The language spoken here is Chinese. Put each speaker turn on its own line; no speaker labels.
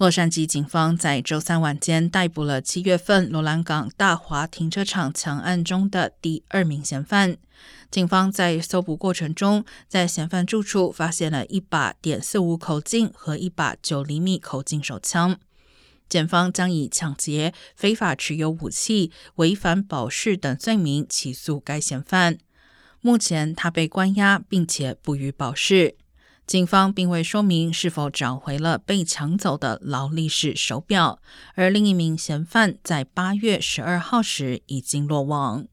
洛杉矶警方在周三晚间逮捕了七月份罗兰港大华停车场抢案中的第二名嫌犯。警方在搜捕过程中，在嫌犯住处发现了一把点四五口径和一把九厘米口径手枪。检方将以抢劫、非法持有武器、违反保释等罪名起诉该嫌犯。目前他被关押，并且不予保释。警方并未说明是否找回了被抢走的劳力士手表，而另一名嫌犯在八月十二号时已经落网。